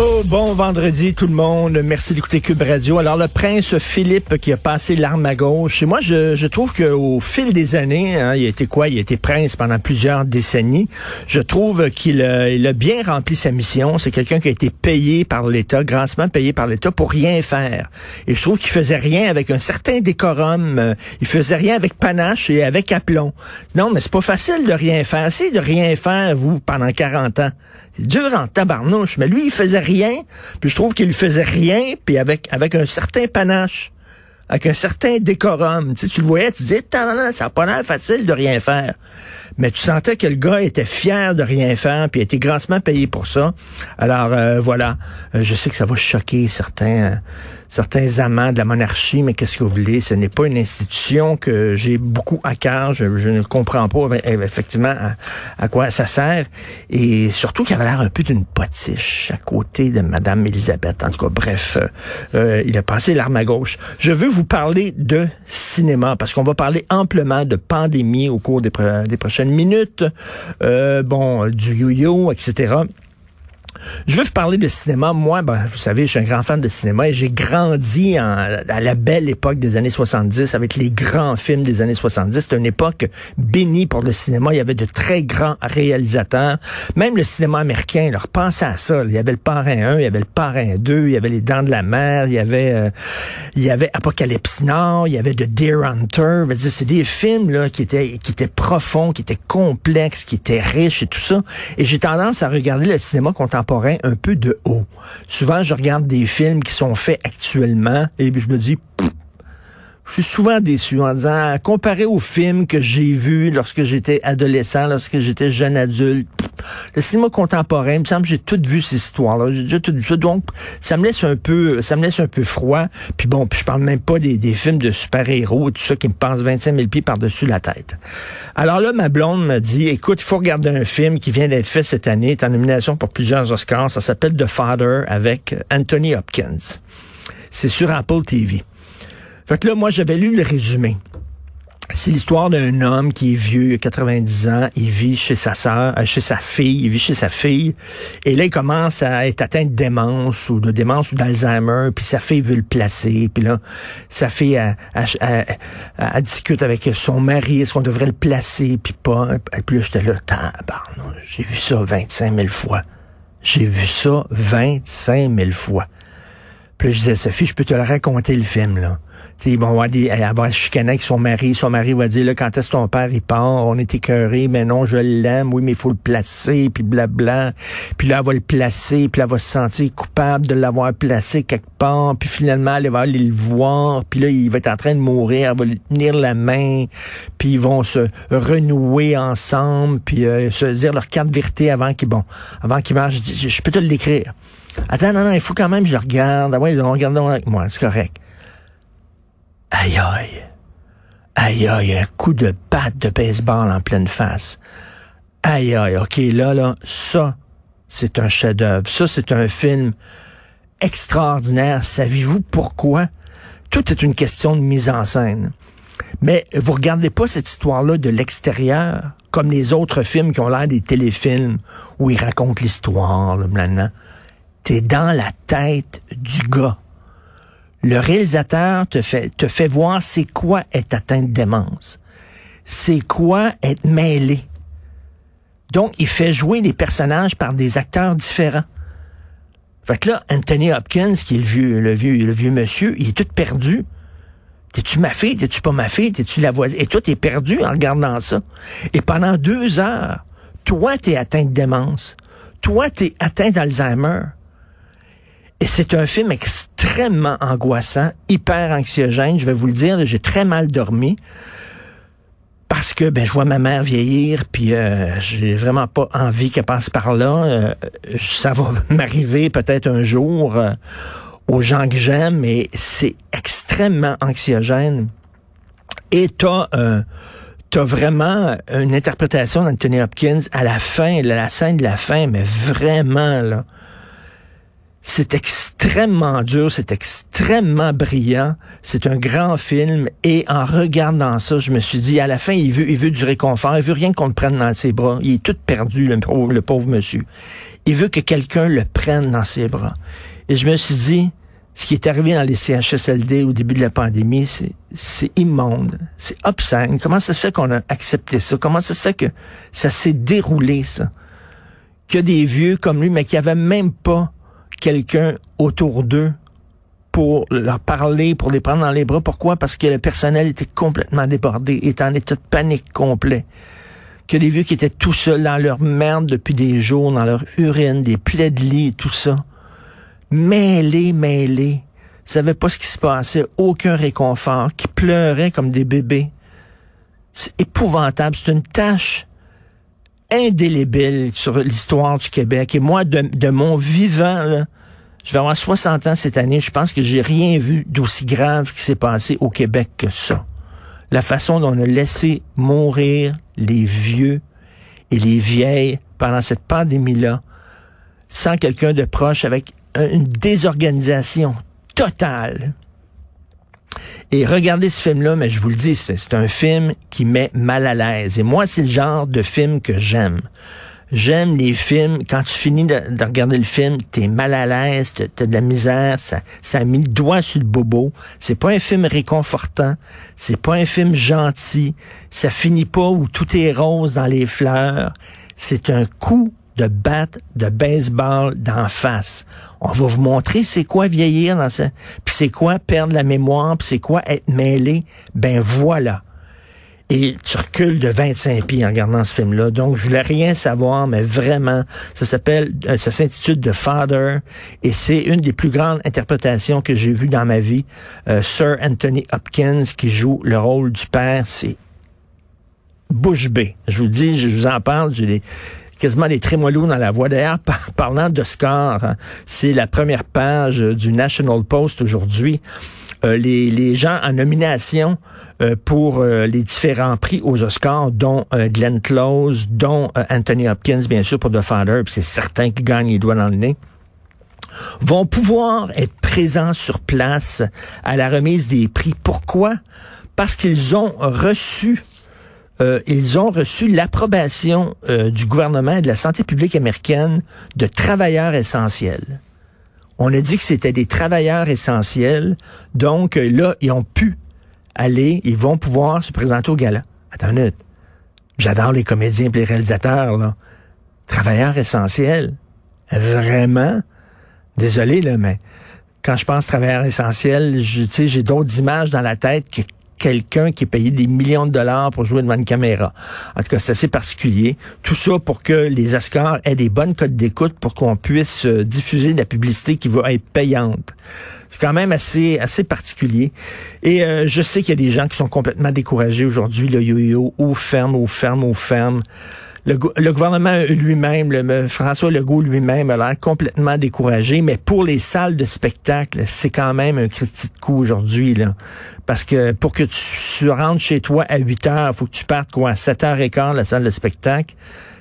Oh, bon vendredi tout le monde. Merci d'écouter Cube Radio. Alors, le prince Philippe qui a passé l'arme à gauche. Moi, je, je trouve qu'au fil des années, hein, il a été quoi? Il a été prince pendant plusieurs décennies. Je trouve qu'il a, il a bien rempli sa mission. C'est quelqu'un qui a été payé par l'État, grassement payé par l'État pour rien faire. Et je trouve qu'il faisait rien avec un certain décorum. Euh, Il faisait rien avec panache et avec aplomb. Non, mais c'est pas facile de rien faire. Essayez de rien faire, vous, pendant 40 ans. C'est dur en tabarnouche. Mais lui, il faisait rien. Puis je trouve qu'il faisait rien, puis avec, avec un certain panache. Avec un certain décorum. Tu, tu le voyais, tu disais, ça n'a pas l'air facile de rien faire. Mais tu sentais que le gars était fier de rien faire, puis était grassement payé pour ça. Alors euh, voilà, Euh, je sais que ça va choquer certains, euh, certains amants de la monarchie, mais qu'est-ce que vous voulez? Ce n'est pas une institution que j'ai beaucoup à cœur. Je, ne comprends pas euh, effectivement à, quoi ça sert. Et surtout qu'il avait l'air un peu d'une potiche à côté de Madame Elisabeth. En tout cas, bref, euh, euh, il a passé l'arme à gauche. Je veux vous parler de cinéma parce qu'on va parler amplement de pandémie au cours des prochaines minutes. Euh, bon, du yo-yo, etc. Je veux vous parler de cinéma. Moi, ben, vous savez, je suis un grand fan de cinéma et j'ai grandi en- à la belle époque des années 70 avec les grands films des années 70. C'était une époque bénie pour le cinéma. Il y avait de très grands réalisateurs. Même le cinéma américain, leur pensait à ça. Il y avait le Parrain 1, il y avait le Parrain 2, il y avait les Dents de la Mer, il y avait, euh, il y avait Apocalypse Now, il y avait The Deer Hunter. C'est des films là qui étaient qui étaient profonds, qui étaient complexes, qui étaient riches et tout ça. Et j'ai tendance à regarder le cinéma contemporain un peu de haut. Souvent, je regarde des films qui sont faits actuellement et je me dis, Pff, je suis souvent déçu en disant, comparé aux films que j'ai vus lorsque j'étais adolescent, lorsque j'étais jeune adulte, le cinéma contemporain, il me semble j'ai tout vu ces histoires-là. J'ai déjà tout vu. Donc, ça me laisse un peu, ça me laisse un peu froid. Puis bon, puis je parle même pas des, des films de super-héros, tout ça qui me passe 25 000 pieds par-dessus la tête. Alors là, ma blonde m'a dit, écoute, il faut regarder un film qui vient d'être fait cette année, est en nomination pour plusieurs Oscars. Ça s'appelle The Father avec Anthony Hopkins. C'est sur Apple TV. Fait que là, moi, j'avais lu le résumé. C'est l'histoire d'un homme qui est vieux, il a 90 ans, il vit chez sa sœur, euh, chez sa fille, il vit chez sa fille, et là il commence à être atteint de démence ou de démence ou d'Alzheimer, puis sa fille veut le placer, puis là sa fille discute avec son mari, est-ce qu'on devrait le placer, puis pas, et puis là j'étais là, j'ai vu ça 25 000 fois, j'ai vu ça 25 000 fois. Puis là, je disais, Sophie, je peux te le raconter le film, là. T'sais, ils vont avoir des, va se chicaner avec son mari. Son mari va dire, là, quand est-ce ton père, il part? On est écœuré, mais non, je l'aime. Oui, mais il faut le placer, puis blabla. Puis là, elle va le placer, puis là, elle va se sentir coupable de l'avoir placé quelque part. Puis finalement, elle va aller le voir. Puis là, il va être en train de mourir. Elle va lui tenir la main. Puis ils vont se renouer ensemble, puis euh, se dire leur carte vérité avant qu'ils, bon, avant qu'ils marchent. Je je, peux te le décrire. Attends, non, non, il faut quand même que je le regarde. Ah ouais, regardons avec moi, c'est correct. Aïe aïe. Aïe aïe, un coup de batte de baseball en pleine face. Aïe aïe, ok, là, là, ça, c'est un chef-d'œuvre. Ça, c'est un film extraordinaire. Savez-vous pourquoi? Tout est une question de mise en scène. Mais vous regardez pas cette histoire-là de l'extérieur, comme les autres films qui ont l'air des téléfilms où ils racontent l'histoire, là, maintenant. T'es dans la tête du gars. Le réalisateur te fait, te fait voir c'est quoi être atteint de démence. C'est quoi être mêlé. Donc, il fait jouer les personnages par des acteurs différents. Fait que là, Anthony Hopkins, qui est le vieux, le vieux, le vieux monsieur, il est tout perdu. T'es-tu ma fille? T'es-tu pas ma fille? T'es-tu la voisine? Et toi, t'es perdu en regardant ça. Et pendant deux heures, toi, t'es atteint de démence. Toi, t'es atteint d'Alzheimer. Et c'est un film extrêmement angoissant, hyper anxiogène. Je vais vous le dire, j'ai très mal dormi parce que ben je vois ma mère vieillir, puis euh, j'ai vraiment pas envie qu'elle passe par là. Euh, ça va m'arriver peut-être un jour euh, aux gens que j'aime, mais c'est extrêmement anxiogène. Et t'as un t'as vraiment une interprétation d'Anthony Hopkins à la fin, la scène de la fin, mais vraiment, là. C'est extrêmement dur, c'est extrêmement brillant, c'est un grand film et en regardant ça, je me suis dit à la fin il veut il veut du réconfort, il veut rien qu'on le prenne dans ses bras, il est tout perdu le pauvre, monsieur. Il veut que quelqu'un le prenne dans ses bras. Et je me suis dit ce qui est arrivé dans les CHSLD au début de la pandémie, c'est immonde, c'est obscène. Comment ça se fait qu'on a accepté ça? Comment ça se fait que ça s'est déroulé, ça? A des vieux comme lui, mais qui avaient même pas quelqu'un autour d'eux pour leur parler, pour les prendre dans les bras. Pourquoi? Parce que le personnel était complètement débordé, était en état de panique complet. Que des vieux qui étaient tout seuls dans leur merde depuis des jours, dans leur urine, des plaies de lit, tout ça mêlés, mêlés, savaient pas ce qui se passait, aucun réconfort, qui pleuraient comme des bébés. C'est épouvantable. C'est une tâche indélébile sur l'histoire du Québec. Et moi, de, mon vivant, je vais avoir 60 ans cette année, je pense que j'ai rien vu d'aussi grave qui s'est passé au Québec que ça. La façon dont on a laissé mourir les vieux et les vieilles pendant cette pandémie-là, sans quelqu'un de proche, avec une désorganisation totale. Et regardez ce film-là, mais je vous le dis, c'est un film qui met mal à l'aise. Et moi, c'est le genre de film que j'aime. J'aime les films, quand tu finis de, regarder le film, t'es mal à l'aise, t'as de la misère, ça, ça a mis le doigt sur le bobo. C'est pas un film réconfortant, c'est pas un film gentil, ça finit pas où tout est rose dans les fleurs. C'est un coup de batte de baseball d'en face. On va vous montrer c'est quoi vieillir dans ça, puis c'est quoi perdre la mémoire, puis c'est quoi être mêlé. Ben voilà. Et tu recules de 25 pieds en regardant ce film-là. Donc, je voulais rien savoir, mais vraiment, ça s'appelle, euh, ça s'intitule The Father, et c'est une des plus grandes interprétations que j'ai vues dans ma vie. Euh, Sir Anthony Hopkins qui joue le rôle du père, c'est bouche bée. Je vous dis, je vous en parle, j'ai des quasiment des trémolos dans la voix. D'ailleurs, parlant d'Oscar, hein, c'est la première page du National Post aujourd'hui. Euh, les, gens en nomination euh, pour euh, les différents prix aux Oscars, dont Glenn Close, dont Anthony Hopkins, bien sûr, pour The Father, puis c'est certain qu'il gagne les doigts dans le nez vont pouvoir être présents sur place à la remise des prix. Pourquoi? Parce qu'ils ont reçu euh, ils ont reçu l'approbation euh, du gouvernement et de la santé publique américaine de travailleurs essentiels. On a dit que c'était des travailleurs essentiels, donc euh, là, ils ont pu aller, ils vont pouvoir se présenter au gala. Attends une minute. J'adore les comédiens et les réalisateurs, là. Travailleurs essentiels. Vraiment? Désolé, là, mais quand je pense travailleurs essentiels, j'ai d'autres images dans la tête que quelqu'un qui est des millions de dollars pour jouer devant une caméra. En tout cas, c'est assez particulier. Tout ça pour que les Oscars aient des bonnes codes d'écoute pour qu'on puisse euh, diffuser de la publicité qui va être payante. C'est quand même assez assez particulier. Et euh, je sais qu'il y a des gens qui sont complètement découragés aujourd'hui. Le yo-yo, ou ferme, ou ferme, ou ferme. Le, gouvernement lui-même, François Legault lui-même a l'air complètement découragé, mais pour les salles de spectacle, c'est quand même un critique coup aujourd'hui. là, Parce que pour que tu, rentres chez toi à 8 heures, faut que tu partes quoi, à 7 h et quart la salle de spectacle.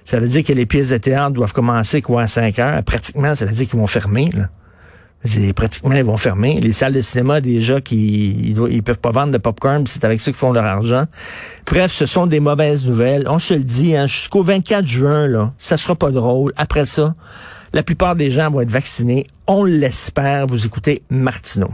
Ça veut dire que les pièces de théâtre doivent commencer quoi à 5 heures. Pratiquement, ça veut dire qu'ils vont fermer. Là pratiquement, ils vont fermer. Les salles de cinéma, déjà, qui ils, peuvent pas vendre de popcorn, c'est avec ça qu'ils font leur argent. Bref, ce sont des mauvaises nouvelles. On se le dit, hein, jusqu'au 24 juin, là, ça sera pas drôle. Après ça, la plupart des gens vont être vaccinés. On l'espère. Vous écoutez Martineau.